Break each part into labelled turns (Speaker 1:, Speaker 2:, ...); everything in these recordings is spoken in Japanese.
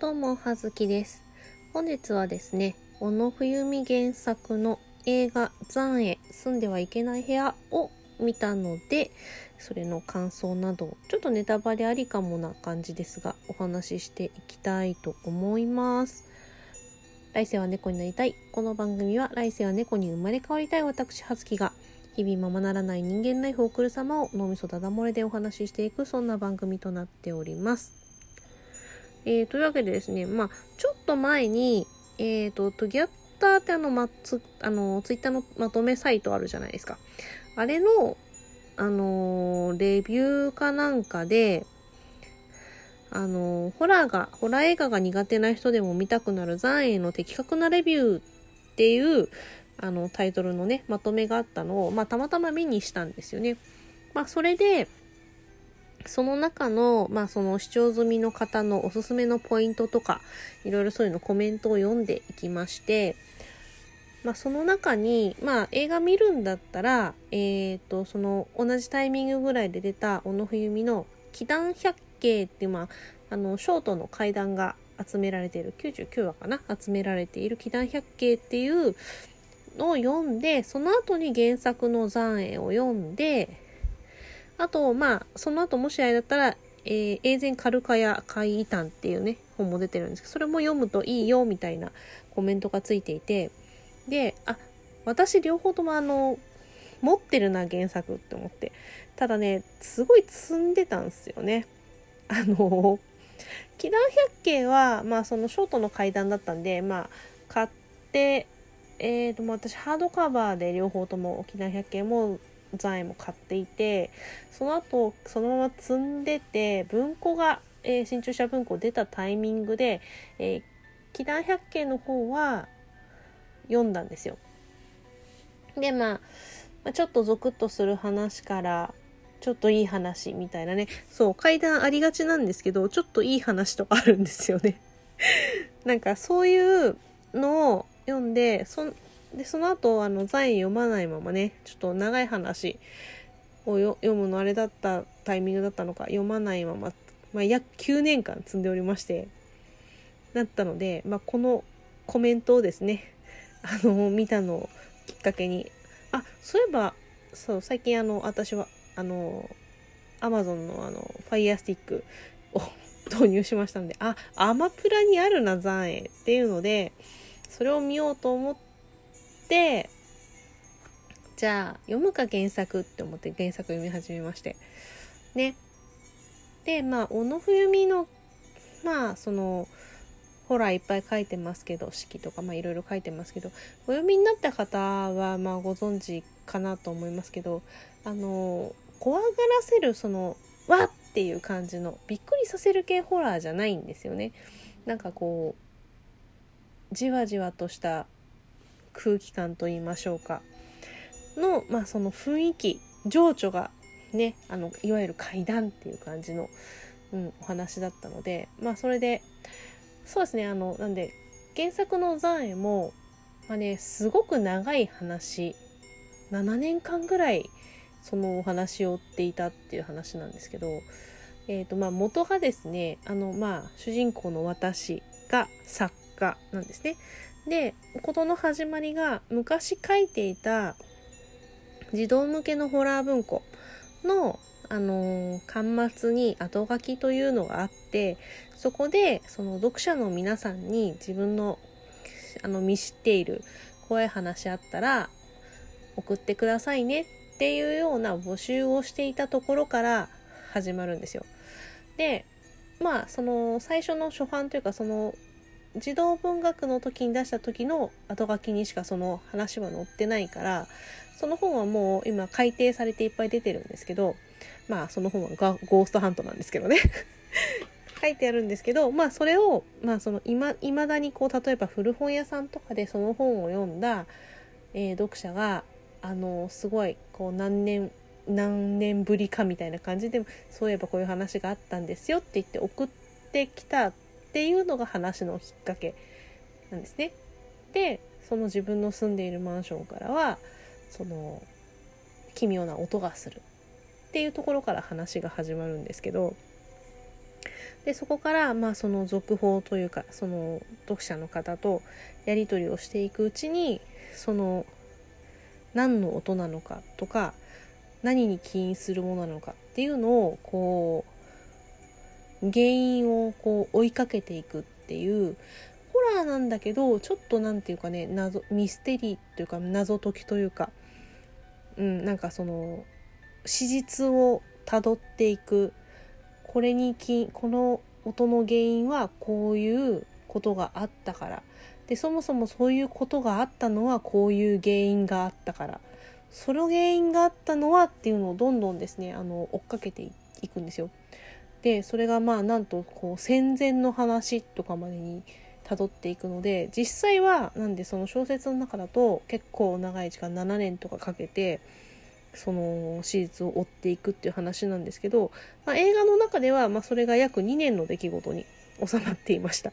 Speaker 1: どうも、はずきです。本日はですね、小野冬美原作の映画残影住んではいけない部屋を見たので、それの感想など、ちょっとネタバレありかもな感じですが、お話ししていきたいと思います。来世は猫になりたい。この番組は来世は猫に生まれ変わりたい私、はずきが、日々ままならない人間ライフを送る様を脳みそだだ漏れでお話ししていく、そんな番組となっております。えー、というわけでですね、まあ、ちょっと前に、えっ、と、トギャッターってあの、まつ、あの、ツイッターのまとめサイトあるじゃないですか。あれの、あのーレビューかなんかで、あのホラーが、ホラー映画が苦手な人でも見たくなる残影の的確なレビューっていう、あの、タイトルのね、まとめがあったのを、まあ、たまたま目にしたんですよね。まあ、それで、その中の、まあその視聴済みの方のおすすめのポイントとか、いろいろそういうのコメントを読んでいきまして、まあその中に、まあ映画見るんだったら、えっ、と、その同じタイミングぐらいで出た小野冬美の祈願百景っていう、まあ、あの、ショートの階段が集められている、99話かな集められている祈願百景っていうのを読んで、その後に原作の残影を読んで、あと、まあ、その後もしあれだったら、えー、エーゼン・カルカヤ怪異譚っていうね、本も出てるんですけど、それも読むといいよ、みたいなコメントがついていて、で、あ、私両方ともあの、持ってるな、原作って思って。ただね、すごい積んでたんですよね。あの、祈願百景は、まあ、そのショートの階段だったんで、まあ、買って、えーと、私ハードカバーで両方とも祈願百景も残影も買っていてその後そのまま積んでて文庫が、えー新潮社文庫出たタイミングで「えー、祈願百景」の方は読んだんですよ。でまあまあちょっとゾクッとする話からちょっといい話みたいなねそう階段ありがちなんですけどちょっといい話とかあるんですよね。なんかそういうのを読んでそでその後あの残影読まないままねちょっと長い話を読むのあれだったタイミングだったのか読まないまま、まあ、約9年間積んでおりましてなったので、まあ、このコメントをですねあの見たのをきっかけにあそういえばそう最近あの私はあのアマゾンのあのファイヤースティックを 導入しましたのであアマプラにあるな残影っていうのでそれを見ようと思ってじゃあ読むか原作って思って原作読み始めまして。ね。でまあ小野冬美のまあそのホラーいっぱい書いてますけど式とかまあいろいろ書いてますけどお読みになった方はまあご存知かなと思いますけどあの怖がらせるそのわっていう感じのびっくりさせる系ホラーじゃないんですよね。なんかこうじわじわとした空気感と言いましょうかの、まあ、その雰囲気情緒がねあのいわゆる怪談っていう感じの、うん、お話だったのでまあそれでそうですねあのなんで原作の残影も、まあね、すごく長い話7年間ぐらいそのお話を追っていたっていう話なんですけど、えーとまあ、元がですねあの、まあ、主人公の私が作家なんですね。で事の始まりが昔書いていた児童向けのホラー文庫の、あのー端末に後書きというのがあってそこでその読者の皆さんに自分のあの見知っている怖い話あったら送ってくださいねっていうような募集をしていたところから始まるんですよ。でまあその最初の初版というかその児童文学の時に出した時の後書きにしかその話は載ってないからその本はもう今改訂されていっぱい出てるんですけどまあその本はゴーストハントなんですけどね。書いてあるんですけどまあそれをまあその今未だにこう例えば古本屋さんとかでその本を読んだ、えー読者があのすごいこう何年何年ぶりかみたいな感じでそういえばこういう話があったんですよって言って送ってきたっていうのが話のきっかけなんですね。でその自分の住んでいるマンションからはその奇妙な音がするっていうところから話が始まるんですけどでそこからまあその続報というかその読者の方とやり取りをしていくうちにその何の音なのかとか何に起因するものなのかっていうのをこう原因をこう追いかけていくっていうホラーなんだけどちょっと何て言うかね謎ミステリーというか謎解きというかうんなんかその史実をたどっていく。これにきこの音の原因はこういうことがあったから。でそもそもそういうことがあったのはこういう原因があったから。その原因があったのはっていうのをどんどんですねあの追っかけていくんですよ。でそれがまあなんとこう戦前の話とかまでにたどっていくので実際はなんでその小説の中だと結構長い時間7年とかかけてその史実を追っていくっていう話なんですけど、まあ、映画の中ではまそれが約2年の出来事に収まっていました。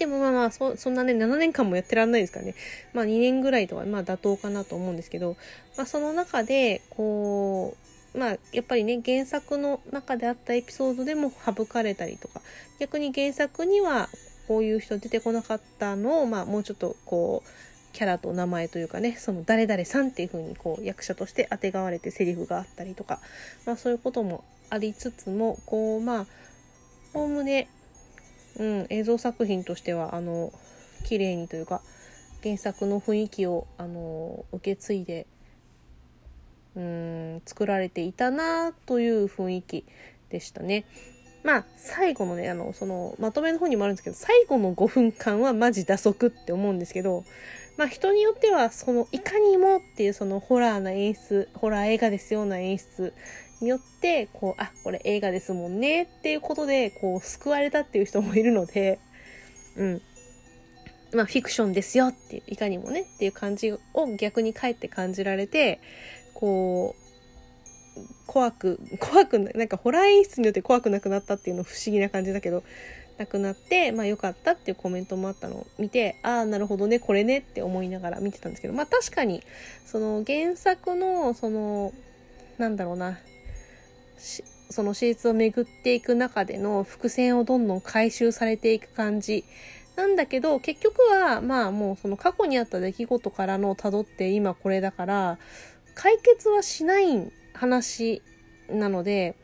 Speaker 1: でもまあまあそ、そんなね、7年間もやってらんないですからね。まあ2年ぐらいとは、まあ妥当かなと思うんですけど、まあその中で、こう、まあやっぱりね、原作の中であったエピソードでも省かれたりとか、逆に原作にはこういう人出てこなかったのを、まあもうちょっとこう、キャラと名前というかね、その誰々さんっていう風にこう役者として当てがわれてセリフがあったりとか、まあそういうこともありつつも、こうまあ、おおむねうん、映像作品としてはあの綺麗にというか原作の雰囲気をあの受け継いでうん作られていたなという雰囲気でしたね。まあ最後のねあのそのまとめの方にもあるんですけど最後の5分間はマジ打足って思うんですけどまあ人によってはそのいかにもっていうそのホラーな演出ホラー映画ですような演出によって、こう、あ、これ映画ですもんねっていうことで、こう、救われたっていう人もいるので、うん。まあ、フィクションですよっていう、いかにもねっていう感じを逆にかえって感じられて、こう、怖く、怖く、なんかホラー演出によって怖くなくなったっていうの不思議な感じだけど、なくなって、まあ良かったっていうコメントもあったのを見て、ああ、なるほどね、これねって思いながら見てたんですけど、まあ確かに、その原作の、その、なんだろうなし、その史実を巡っていく中での伏線をどんどん回収されていく感じなんだけど結局はまあもうその過去にあった出来事からの辿って今これだから解決はしない話なので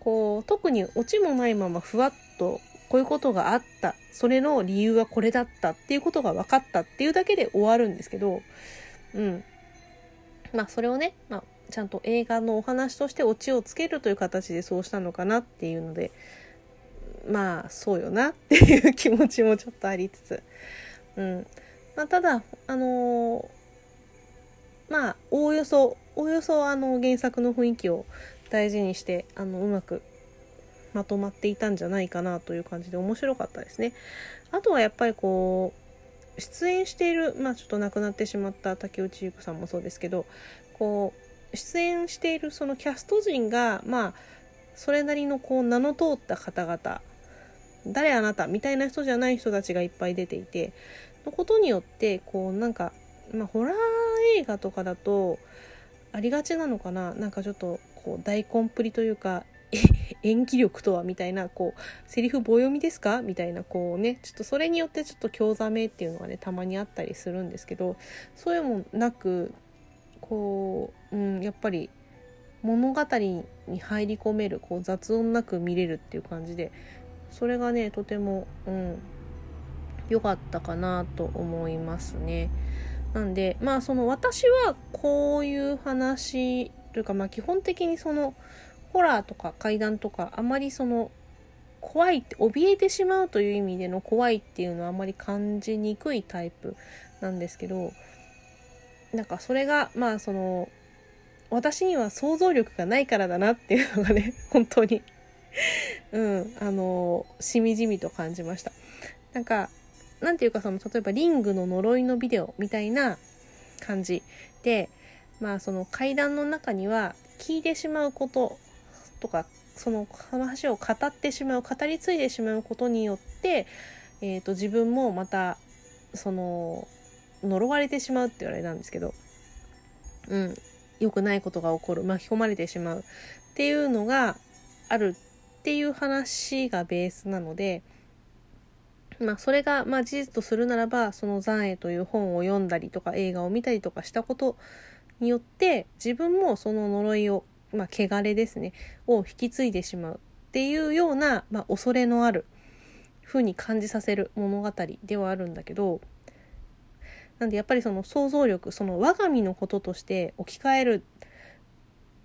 Speaker 1: こう特にオチもないままふわっとこういうことがあった。それの理由はこれだったっていうことが分かったっていうだけで終わるんですけどうん。まあそれをね、まあ、ちゃんと映画のお話としてオチをつけるという形でそうしたのかなっていうのでまあそうよなっていう気持ちもちょっとありつつ、うん。まあ、ただあのー、まあおおよそおおよそあの原作の雰囲気を大事にしてあのうまくまとまっていたんじゃないかなという感じで面白かったですね。あとはやっぱりこう出演しているまあちょっと亡くなってしまった竹内優子さんもそうですけどこう出演しているそのキャスト陣がまあそれなりのこう名の通った方々誰あなたみたいな人じゃない人たちがいっぱい出ていてのことによってこうなんか、まあ、ホラー映画とかだとありがちなのかな？なんかちょっとこう大コンプリというか 演技力とはみたいなこうセリフ棒読みですか？みたいなこうねちょっとそれによってちょっと興ざめっていうのがねたまにあったりするんですけどそういうもなくこう、うん、やっぱり物語に入り込めるこう雑音なく見れるっていう感じでそれがねとてもうん良かったかなと思いますね。なんでまあその私はこういう話というかまあ基本的にそのホラーとか怪談とかあまりその怖いって怯えてしまうという意味での怖いっていうのはあまり感じにくいタイプなんですけどなんかそれがまあその私には想像力がないからだなっていうのがね 本当に。うんあのしみじみと感じました。なんかなんていうかその例えばリングの呪いのビデオみたいな感じでまあその階段の中には聞いてしまうこととかその話を語ってしまう語り継いでしまうことによって、えーと自分もまたその呪われてしまうって言われたんですけど、うん、良くないことが起こる、巻き込まれてしまうっていうのがあるっていう話がベースなので、まあ、それが、まあ、事実とするならばその「残影」という本を読んだりとか映画を見たりとかしたことによって自分もその呪いを、まあ、汚れですねを引き継いでしまうっていうような、まあ、恐れのある風に感じさせる物語ではあるんだけどなんでやっぱりその想像力その我が身のこととして置き換える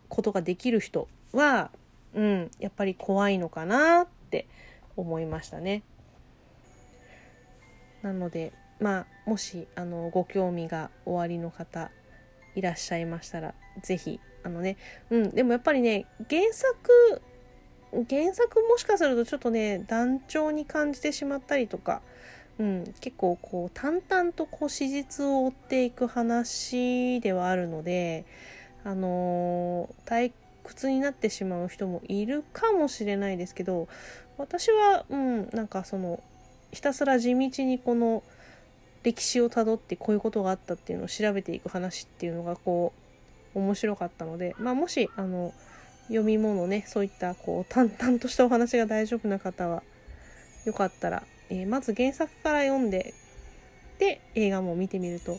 Speaker 1: ことができる人は、うん、やっぱり怖いのかなって思いましたね。なのでまあもしあのご興味がおありの方いらっしゃいましたら是非あのねうんでもやっぱりね原作原作もしかするとちょっとね団長に感じてしまったりとか、うん、結構こう淡々とこう史実を追っていく話ではあるのであのー、退屈になってしまう人もいるかもしれないですけど私はうんなんかそのひたすら地道にこの歴史をたどってこういうことがあったっていうのを調べていく話っていうのがこう面白かったので、まあ、もしあの読み物ねそういったこう淡々としたお話が大丈夫な方はよかったら、えー、まず原作から読んでで映画も見てみると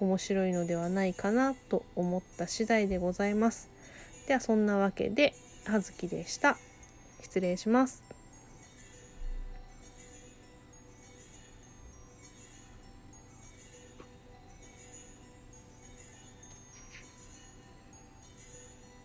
Speaker 1: 面白いのではないかなと思った次第でございます。ではそんなわけで葉月でした。失礼します。